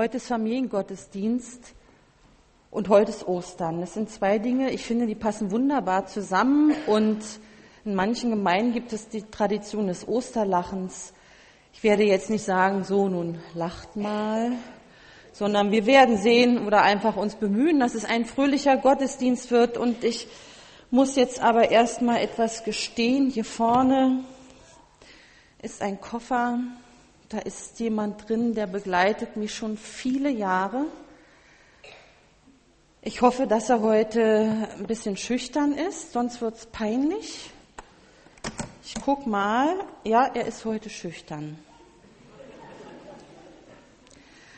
Heute ist Familiengottesdienst und heute ist Ostern. Das sind zwei Dinge, ich finde, die passen wunderbar zusammen und in manchen Gemeinden gibt es die Tradition des Osterlachens. Ich werde jetzt nicht sagen, so nun lacht mal, sondern wir werden sehen oder einfach uns bemühen, dass es ein fröhlicher Gottesdienst wird und ich muss jetzt aber erstmal etwas gestehen. Hier vorne ist ein Koffer, da ist jemand drin, der begleitet mich schon viele Jahre. Ich hoffe, dass er heute ein bisschen schüchtern ist, sonst wird es peinlich. Ich guck mal. Ja, er ist heute schüchtern.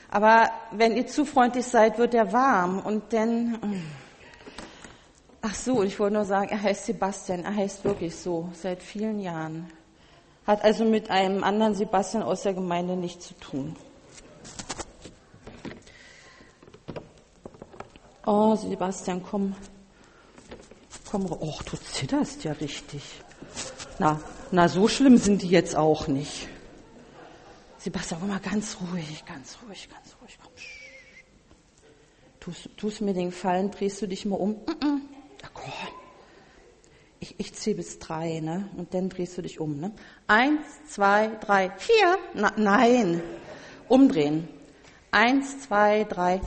Aber wenn ihr zu freundlich seid, wird er warm und dann. Ach so, ich wollte nur sagen, er heißt Sebastian. Er heißt wirklich so seit vielen Jahren. Hat also mit einem anderen Sebastian aus der Gemeinde nichts zu tun. Oh, Sebastian, komm. Komm, oh, du zitterst ja richtig. Na, na, so schlimm sind die jetzt auch nicht. Sebastian, komm mal ganz ruhig, ganz ruhig, ganz ruhig. Komm. Tust, tust mir den Gefallen, drehst du dich mal um. Ach, komm ich, ich zähle bis drei, ne? Und dann drehst du dich um, ne? Eins, zwei, drei, vier. Na, nein. Umdrehen. Eins, zwei, drei.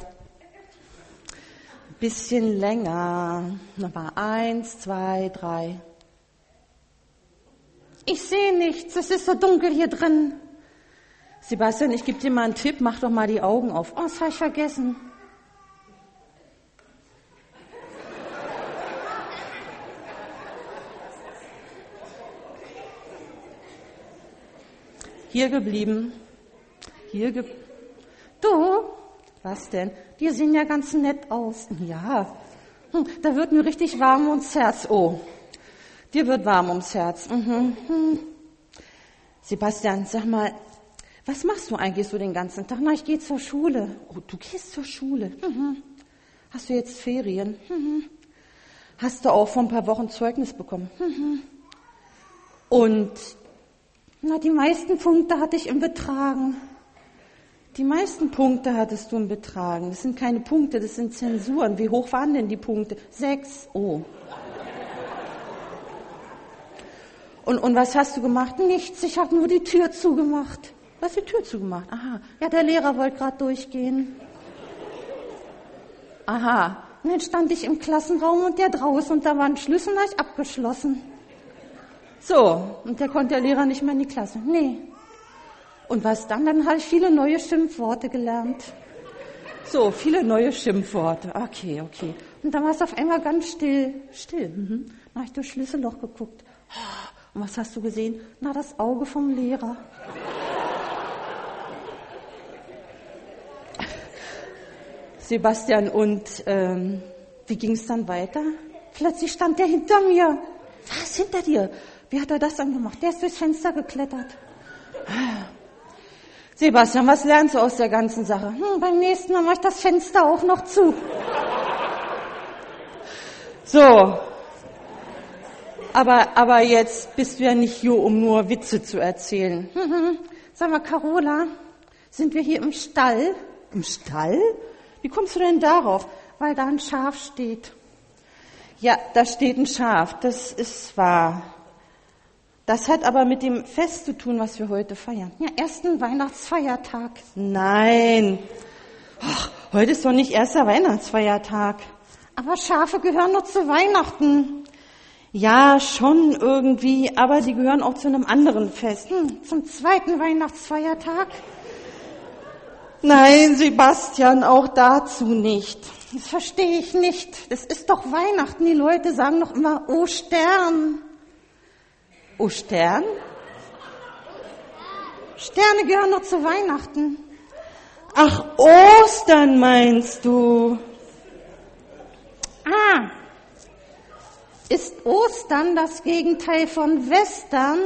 Bisschen länger. Nochmal. Eins, zwei, drei. Ich sehe nichts. Es ist so dunkel hier drin. Sebastian, ich gebe dir mal einen Tipp. Mach doch mal die Augen auf. Oh, das habe ich vergessen. Hier geblieben. Hier ge Du, was denn? Die sehen ja ganz nett aus. Ja, hm, da wird mir richtig warm ums Herz. Oh, dir wird warm ums Herz. Mhm. Hm. Sebastian, sag mal, was machst du eigentlich so den ganzen Tag? Na, ich gehe zur Schule. Oh, du gehst zur Schule. Mhm. Hast du jetzt Ferien? Mhm. Hast du auch vor ein paar Wochen Zeugnis bekommen? Mhm. Und na, die meisten Punkte hatte ich im Betragen. Die meisten Punkte hattest du im Betragen. Das sind keine Punkte, das sind Zensuren. Wie hoch waren denn die Punkte? Sechs. Oh. Und, und was hast du gemacht? Nichts. Ich habe nur die Tür zugemacht. Was die Tür zugemacht? Aha. Ja, der Lehrer wollte gerade durchgehen. Aha. Und dann stand ich im Klassenraum und der draußen und da war ein Schlüssel und ich abgeschlossen. So, und da konnte der Lehrer nicht mehr in die Klasse. Nee. Und was dann? Dann habe ich viele neue Schimpfworte gelernt. So, viele neue Schimpfworte. Okay, okay. Und dann war es auf einmal ganz still. Still. Mhm. Dann habe ich durchs Schlüsselloch geguckt. Und was hast du gesehen? Na, das Auge vom Lehrer. Sebastian, und ähm, wie ging es dann weiter? Plötzlich stand der hinter mir. Was hinter dir? Wie hat er das dann gemacht? Der ist durchs Fenster geklettert. Sebastian, was lernst du aus der ganzen Sache? Hm, beim nächsten Mal mache ich das Fenster auch noch zu. So. Aber, aber jetzt bist du ja nicht hier, um nur Witze zu erzählen. Sag mal, Carola, sind wir hier im Stall? Im Stall? Wie kommst du denn darauf? Weil da ein Schaf steht. Ja, da steht ein Schaf, das ist wahr. Das hat aber mit dem Fest zu tun, was wir heute feiern. Ja, ersten Weihnachtsfeiertag. Nein. Ach, heute ist doch nicht erster Weihnachtsfeiertag. Aber Schafe gehören nur zu Weihnachten. Ja, schon irgendwie, aber die gehören auch zu einem anderen Fest. Hm, zum zweiten Weihnachtsfeiertag. Nein, Sebastian, auch dazu nicht. Das verstehe ich nicht. Das ist doch Weihnachten. Die Leute sagen doch immer, oh Stern. Oh, Stern? Sterne gehören noch zu Weihnachten. Ach, Ostern meinst du? Ah, ist Ostern das Gegenteil von Western?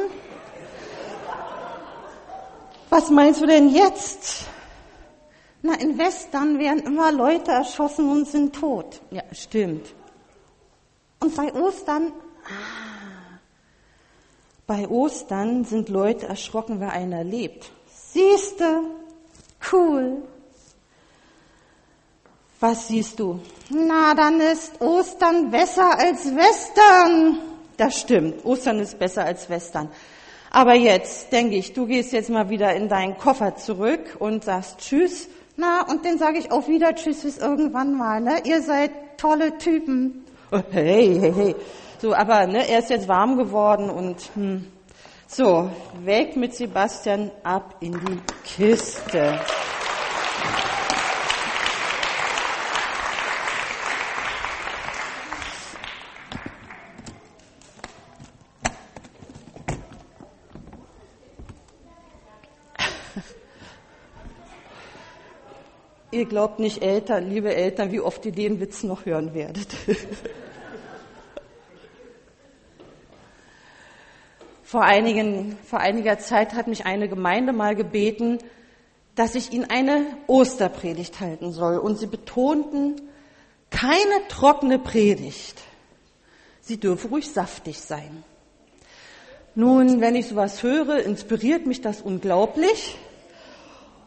Was meinst du denn jetzt? Na, in Western werden immer Leute erschossen und sind tot. Ja, stimmt. Und bei Ostern, ah, bei Ostern sind Leute erschrocken, wer einer lebt. Siehste, cool. Was siehst du? Na, dann ist Ostern besser als Western. Das stimmt, Ostern ist besser als Western. Aber jetzt denke ich, du gehst jetzt mal wieder in deinen Koffer zurück und sagst Tschüss. Na, und dann sage ich auch wieder Tschüss bis irgendwann mal. Ne? Ihr seid tolle Typen. Oh, hey, hey, hey. So, aber ne, er ist jetzt warm geworden und hm. so, weg mit Sebastian ab in die Kiste. Ihr glaubt nicht, Eltern, liebe Eltern, wie oft ihr den Witz noch hören werdet. vor, einigen, vor einiger Zeit hat mich eine Gemeinde mal gebeten, dass ich ihnen eine Osterpredigt halten soll. Und sie betonten, keine trockene Predigt. Sie dürfe ruhig saftig sein. Nun, wenn ich sowas höre, inspiriert mich das unglaublich.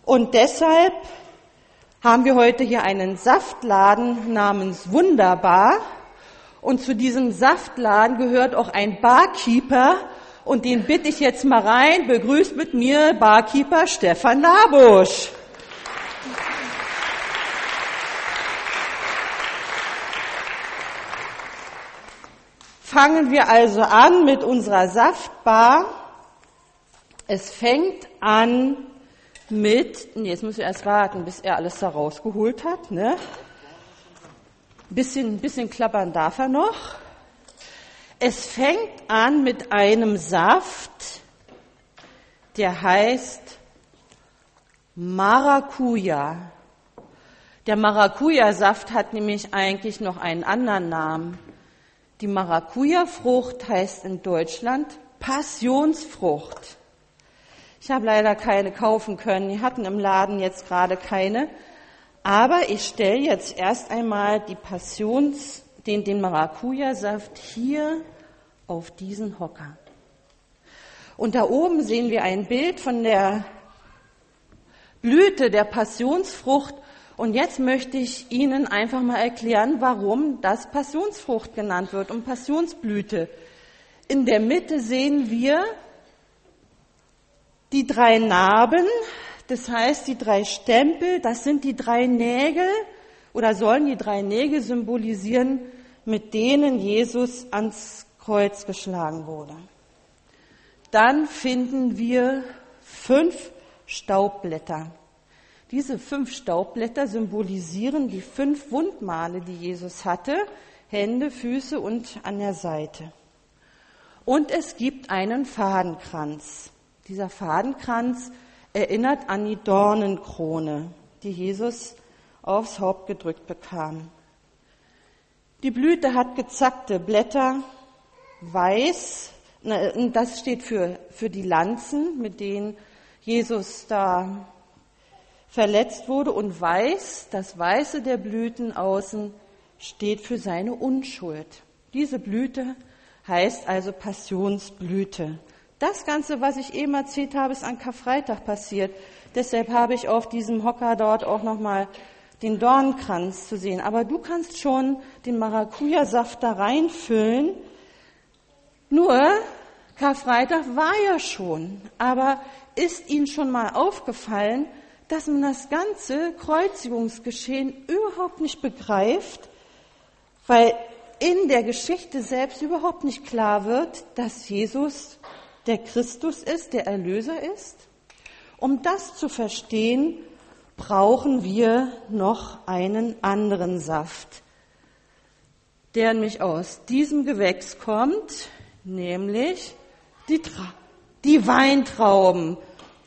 Und deshalb haben wir heute hier einen Saftladen namens Wunderbar. Und zu diesem Saftladen gehört auch ein Barkeeper. Und den bitte ich jetzt mal rein. Begrüßt mit mir Barkeeper Stefan Labusch. Fangen wir also an mit unserer Saftbar. Es fängt an mit, nee, jetzt müssen wir erst warten, bis er alles da rausgeholt hat, ne? Bisschen, bisschen klappern darf er noch. Es fängt an mit einem Saft, der heißt Maracuja. Der Maracuja-Saft hat nämlich eigentlich noch einen anderen Namen. Die Maracuja-Frucht heißt in Deutschland Passionsfrucht. Ich habe leider keine kaufen können. Die hatten im Laden jetzt gerade keine. Aber ich stelle jetzt erst einmal die Passions, den, den Maracuja-Saft hier auf diesen Hocker. Und da oben sehen wir ein Bild von der Blüte der Passionsfrucht. Und jetzt möchte ich Ihnen einfach mal erklären, warum das Passionsfrucht genannt wird und Passionsblüte. In der Mitte sehen wir die drei Narben, das heißt die drei Stempel, das sind die drei Nägel oder sollen die drei Nägel symbolisieren, mit denen Jesus ans Kreuz geschlagen wurde. Dann finden wir fünf Staubblätter. Diese fünf Staubblätter symbolisieren die fünf Wundmale, die Jesus hatte, Hände, Füße und an der Seite. Und es gibt einen Fadenkranz. Dieser Fadenkranz erinnert an die Dornenkrone, die Jesus aufs Haupt gedrückt bekam. Die Blüte hat gezackte Blätter, weiß, das steht für, für die Lanzen, mit denen Jesus da verletzt wurde, und weiß, das Weiße der Blüten außen steht für seine Unschuld. Diese Blüte heißt also Passionsblüte. Das Ganze, was ich eben erzählt habe, ist an Karfreitag passiert. Deshalb habe ich auf diesem Hocker dort auch nochmal den Dornkranz zu sehen. Aber du kannst schon den Maracuja-Saft da reinfüllen. Nur, Karfreitag war ja schon. Aber ist Ihnen schon mal aufgefallen, dass man das ganze Kreuzigungsgeschehen überhaupt nicht begreift, weil in der Geschichte selbst überhaupt nicht klar wird, dass Jesus der Christus ist, der Erlöser ist. Um das zu verstehen, brauchen wir noch einen anderen Saft, der nämlich aus diesem Gewächs kommt, nämlich die, Tra die Weintrauben.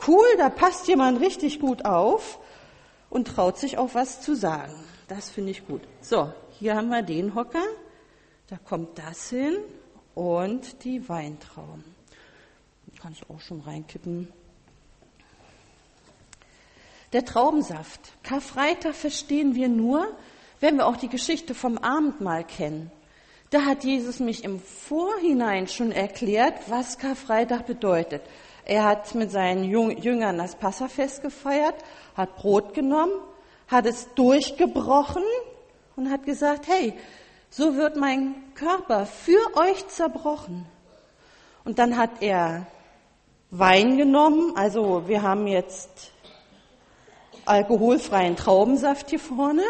Cool, da passt jemand richtig gut auf und traut sich auch was zu sagen. Das finde ich gut. So, hier haben wir den Hocker, da kommt das hin und die Weintrauben kann ich auch schon reinkippen. Der Traubensaft. Karfreitag verstehen wir nur, wenn wir auch die Geschichte vom Abendmahl kennen. Da hat Jesus mich im Vorhinein schon erklärt, was Karfreitag bedeutet. Er hat mit seinen Jüngern das Passafest gefeiert, hat Brot genommen, hat es durchgebrochen und hat gesagt, hey, so wird mein Körper für euch zerbrochen. Und dann hat er Wein genommen, also wir haben jetzt alkoholfreien Traubensaft hier vorne.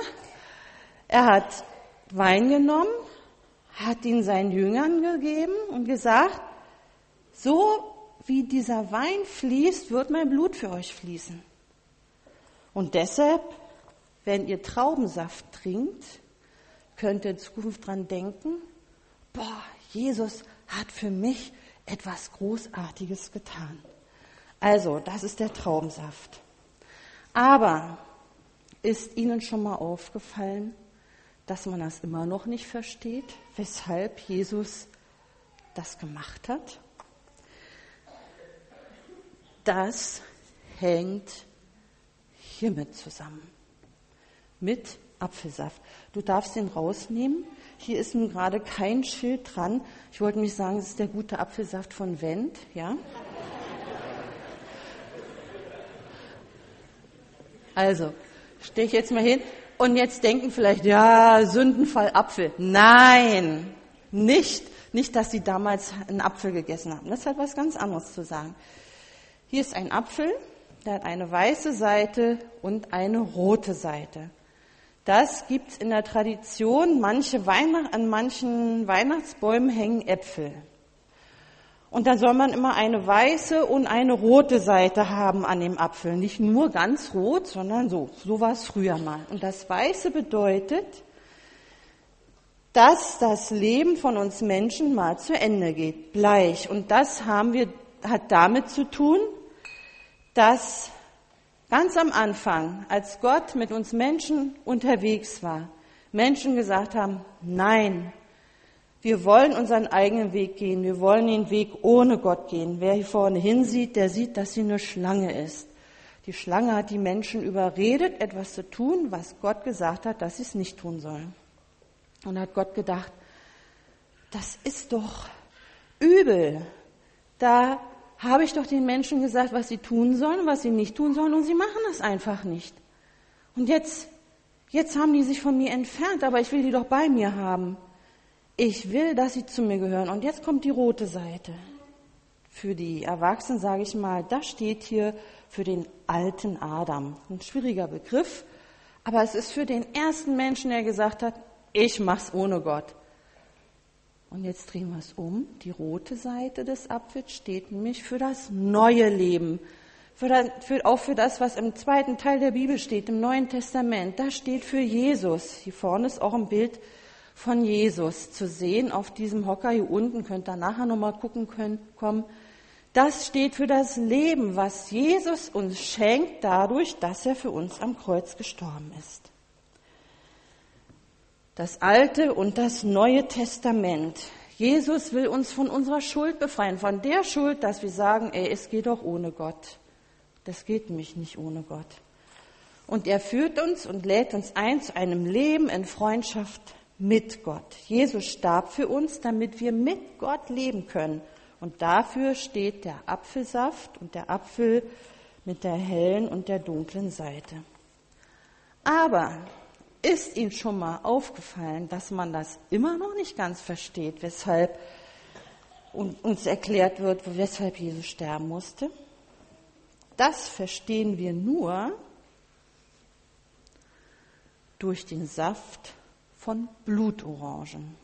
Er hat Wein genommen, hat ihn seinen Jüngern gegeben und gesagt, so wie dieser Wein fließt, wird mein Blut für euch fließen. Und deshalb, wenn ihr Traubensaft trinkt, könnt ihr in Zukunft dran denken, boah, Jesus hat für mich etwas Großartiges getan. Also, das ist der Traubensaft. Aber ist Ihnen schon mal aufgefallen, dass man das immer noch nicht versteht, weshalb Jesus das gemacht hat? Das hängt hiermit zusammen. Mit Apfelsaft. Du darfst den rausnehmen. Hier ist nun gerade kein Schild dran. Ich wollte mich sagen, es ist der gute Apfelsaft von Wendt, ja? Also, stehe ich jetzt mal hin und jetzt denken vielleicht, ja, Sündenfall Apfel. Nein, nicht, nicht, dass sie damals einen Apfel gegessen haben. Das hat was ganz anderes zu sagen. Hier ist ein Apfel, der hat eine weiße Seite und eine rote Seite. Das gibt's in der Tradition. Manche Weihnacht, an manchen Weihnachtsbäumen hängen Äpfel. Und da soll man immer eine weiße und eine rote Seite haben an dem Apfel. Nicht nur ganz rot, sondern so. So war es früher mal. Und das Weiße bedeutet, dass das Leben von uns Menschen mal zu Ende geht. Bleich. Und das haben wir, hat damit zu tun, dass Ganz am Anfang, als Gott mit uns Menschen unterwegs war, Menschen gesagt haben, nein, wir wollen unseren eigenen Weg gehen, wir wollen den Weg ohne Gott gehen. Wer hier vorne hinsieht, der sieht, dass sie eine Schlange ist. Die Schlange hat die Menschen überredet, etwas zu tun, was Gott gesagt hat, dass sie es nicht tun sollen. Und hat Gott gedacht, das ist doch übel. Da habe ich doch den Menschen gesagt, was sie tun sollen, was sie nicht tun sollen, und sie machen das einfach nicht. Und jetzt, jetzt haben die sich von mir entfernt, aber ich will die doch bei mir haben. Ich will, dass sie zu mir gehören. Und jetzt kommt die rote Seite. Für die Erwachsenen sage ich mal, das steht hier für den alten Adam. Ein schwieriger Begriff, aber es ist für den ersten Menschen, der gesagt hat, ich mach's ohne Gott. Und jetzt drehen wir es um. Die rote Seite des Apfels steht nämlich für das neue Leben. Für das, für, auch für das, was im zweiten Teil der Bibel steht, im Neuen Testament. Das steht für Jesus. Hier vorne ist auch ein Bild von Jesus zu sehen. Auf diesem Hocker hier unten könnt ihr nachher nochmal gucken können, kommen. Das steht für das Leben, was Jesus uns schenkt dadurch, dass er für uns am Kreuz gestorben ist das Alte und das Neue Testament. Jesus will uns von unserer Schuld befreien, von der Schuld, dass wir sagen, ey, es geht doch ohne Gott. Das geht nämlich nicht ohne Gott. Und er führt uns und lädt uns ein zu einem Leben in Freundschaft mit Gott. Jesus starb für uns, damit wir mit Gott leben können. Und dafür steht der Apfelsaft und der Apfel mit der hellen und der dunklen Seite. Aber ist Ihnen schon mal aufgefallen, dass man das immer noch nicht ganz versteht, weshalb uns erklärt wird, weshalb Jesus sterben musste? Das verstehen wir nur durch den Saft von Blutorangen.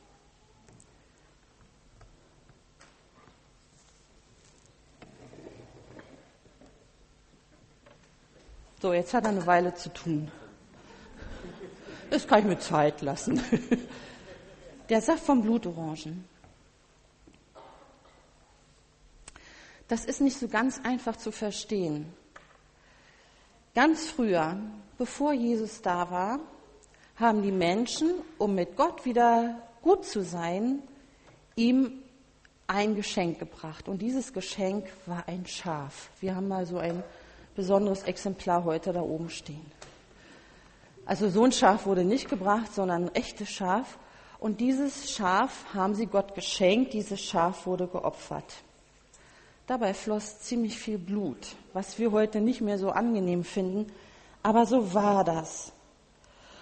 So, jetzt hat er eine Weile zu tun. Das kann ich mir Zeit lassen. Der Saft von Blutorangen. Das ist nicht so ganz einfach zu verstehen. Ganz früher, bevor Jesus da war, haben die Menschen, um mit Gott wieder gut zu sein, ihm ein Geschenk gebracht. Und dieses Geschenk war ein Schaf. Wir haben mal so ein besonderes Exemplar heute da oben stehen. Also so ein Schaf wurde nicht gebracht, sondern ein echtes Schaf. Und dieses Schaf haben sie Gott geschenkt, dieses Schaf wurde geopfert. Dabei floss ziemlich viel Blut, was wir heute nicht mehr so angenehm finden, aber so war das.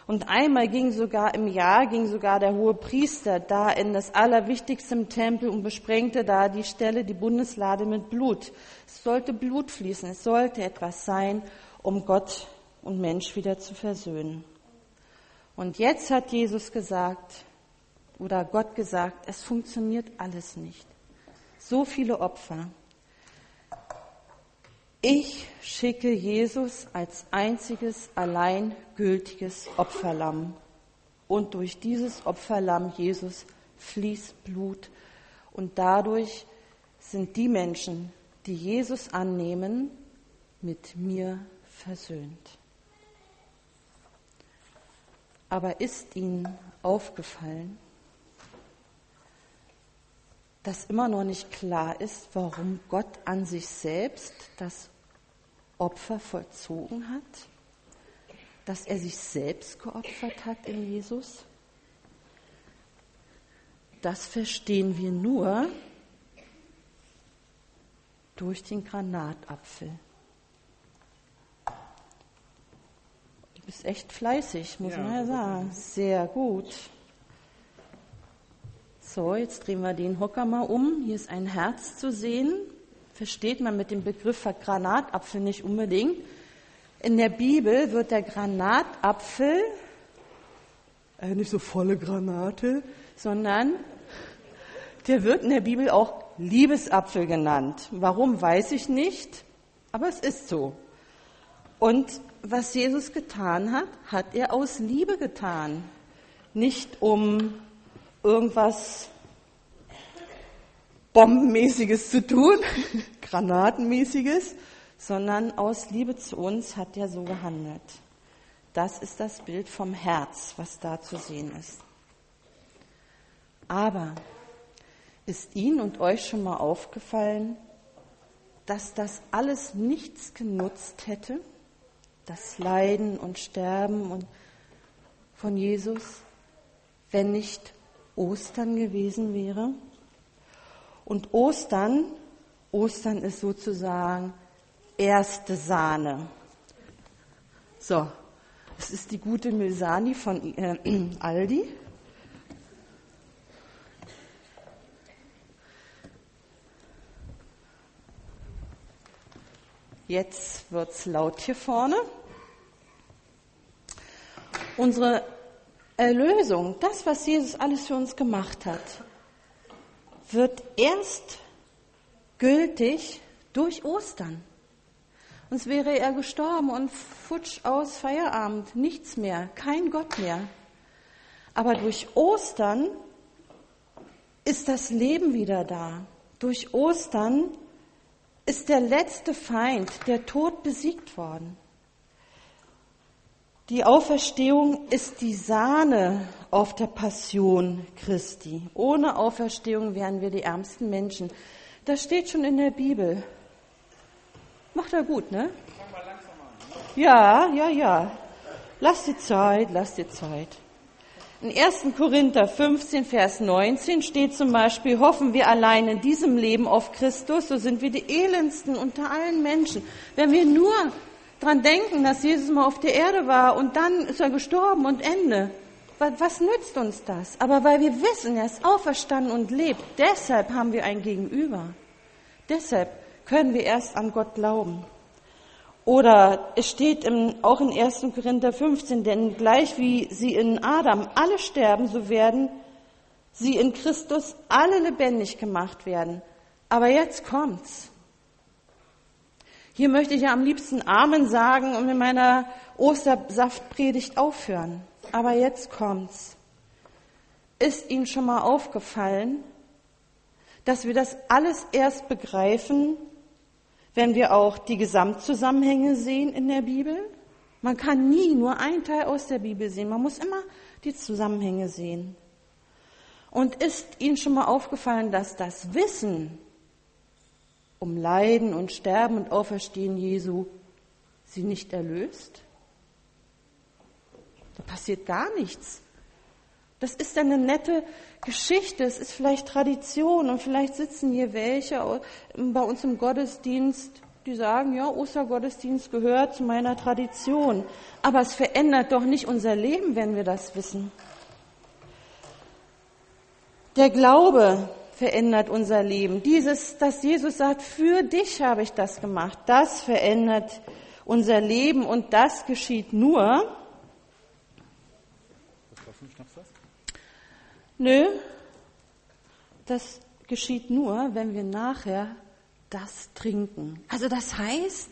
Und einmal ging sogar im Jahr, ging sogar der hohe Priester da in das Allerwichtigste Tempel und besprengte da die Stelle, die Bundeslade mit Blut. Es sollte Blut fließen, es sollte etwas sein, um Gott und Mensch wieder zu versöhnen. Und jetzt hat Jesus gesagt, oder Gott gesagt, es funktioniert alles nicht. So viele Opfer. Ich schicke Jesus als einziges, allein gültiges Opferlamm. Und durch dieses Opferlamm Jesus fließt Blut. Und dadurch sind die Menschen, die Jesus annehmen, mit mir versöhnt. Aber ist Ihnen aufgefallen, dass immer noch nicht klar ist, warum Gott an sich selbst das Opfer vollzogen hat? Dass er sich selbst geopfert hat in Jesus? Das verstehen wir nur durch den Granatapfel. Bist echt fleißig, muss ja, man ja sagen. Sehr gut. So, jetzt drehen wir den Hocker mal um. Hier ist ein Herz zu sehen. Versteht man mit dem Begriff Granatapfel nicht unbedingt. In der Bibel wird der Granatapfel, äh, nicht so volle Granate, sondern der wird in der Bibel auch Liebesapfel genannt. Warum, weiß ich nicht, aber es ist so. Und was Jesus getan hat, hat er aus Liebe getan. Nicht um irgendwas Bombenmäßiges zu tun, Granatenmäßiges, sondern aus Liebe zu uns hat er so gehandelt. Das ist das Bild vom Herz, was da zu sehen ist. Aber ist Ihnen und euch schon mal aufgefallen, dass das alles nichts genutzt hätte? Das Leiden und Sterben und von Jesus, wenn nicht Ostern gewesen wäre. Und Ostern, Ostern ist sozusagen erste Sahne. So, es ist die gute Milsani von äh, Aldi. Jetzt wird's laut hier vorne. Unsere Erlösung, das, was Jesus alles für uns gemacht hat, wird erst gültig durch Ostern. Sonst wäre er gestorben und futsch aus Feierabend, nichts mehr, kein Gott mehr. Aber durch Ostern ist das Leben wieder da. Durch Ostern ist der letzte Feind, der Tod, besiegt worden. Die Auferstehung ist die Sahne auf der Passion Christi. Ohne Auferstehung wären wir die ärmsten Menschen. Das steht schon in der Bibel. Macht er gut, ne? Ja, ja, ja. Lass die Zeit, lass die Zeit. In 1. Korinther 15, Vers 19 steht zum Beispiel, hoffen wir allein in diesem Leben auf Christus, so sind wir die elendsten unter allen Menschen. Wenn wir nur dran denken, dass Jesus mal auf der Erde war und dann ist er gestorben und Ende. Was nützt uns das? Aber weil wir wissen, er ist auferstanden und lebt, deshalb haben wir ein Gegenüber. Deshalb können wir erst an Gott glauben. Oder es steht im, auch in 1. Korinther 15, denn gleich wie sie in Adam alle sterben, so werden sie in Christus alle lebendig gemacht werden. Aber jetzt kommt's. Hier möchte ich ja am liebsten Amen sagen und mit meiner Ostersaftpredigt aufhören. Aber jetzt kommt's. Ist Ihnen schon mal aufgefallen, dass wir das alles erst begreifen, wenn wir auch die Gesamtzusammenhänge sehen in der Bibel? Man kann nie nur einen Teil aus der Bibel sehen. Man muss immer die Zusammenhänge sehen. Und ist Ihnen schon mal aufgefallen, dass das Wissen um Leiden und Sterben und Auferstehen Jesu sie nicht erlöst? Da passiert gar nichts. Das ist eine nette Geschichte, es ist vielleicht Tradition und vielleicht sitzen hier welche bei uns im Gottesdienst die sagen, ja, Ostergottesdienst gehört zu meiner Tradition. Aber es verändert doch nicht unser Leben, wenn wir das wissen. Der Glaube verändert unser Leben. Dieses, dass Jesus sagt, für dich habe ich das gemacht, das verändert unser Leben und das geschieht nur. Nö, das geschieht nur, wenn wir nachher das trinken. Also das heißt,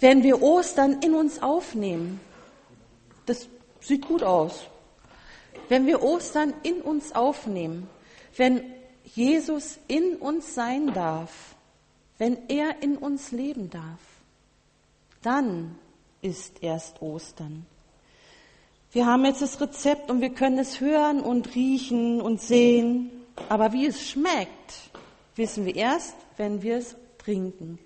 wenn wir Ostern in uns aufnehmen, das sieht gut aus. Wenn wir Ostern in uns aufnehmen, wenn Jesus in uns sein darf, wenn er in uns leben darf, dann ist erst Ostern. Wir haben jetzt das Rezept und wir können es hören und riechen und sehen, aber wie es schmeckt, wissen wir erst, wenn wir es trinken.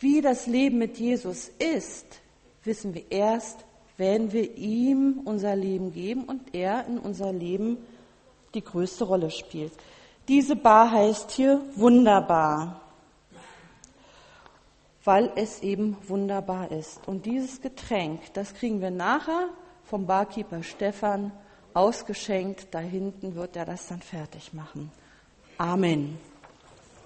Wie das Leben mit Jesus ist, wissen wir erst, wenn wir ihm unser Leben geben und er in unser Leben die größte Rolle spielt. Diese Bar heißt hier wunderbar, weil es eben wunderbar ist. Und dieses Getränk, das kriegen wir nachher vom Barkeeper Stefan ausgeschenkt. Da hinten wird er das dann fertig machen. Amen.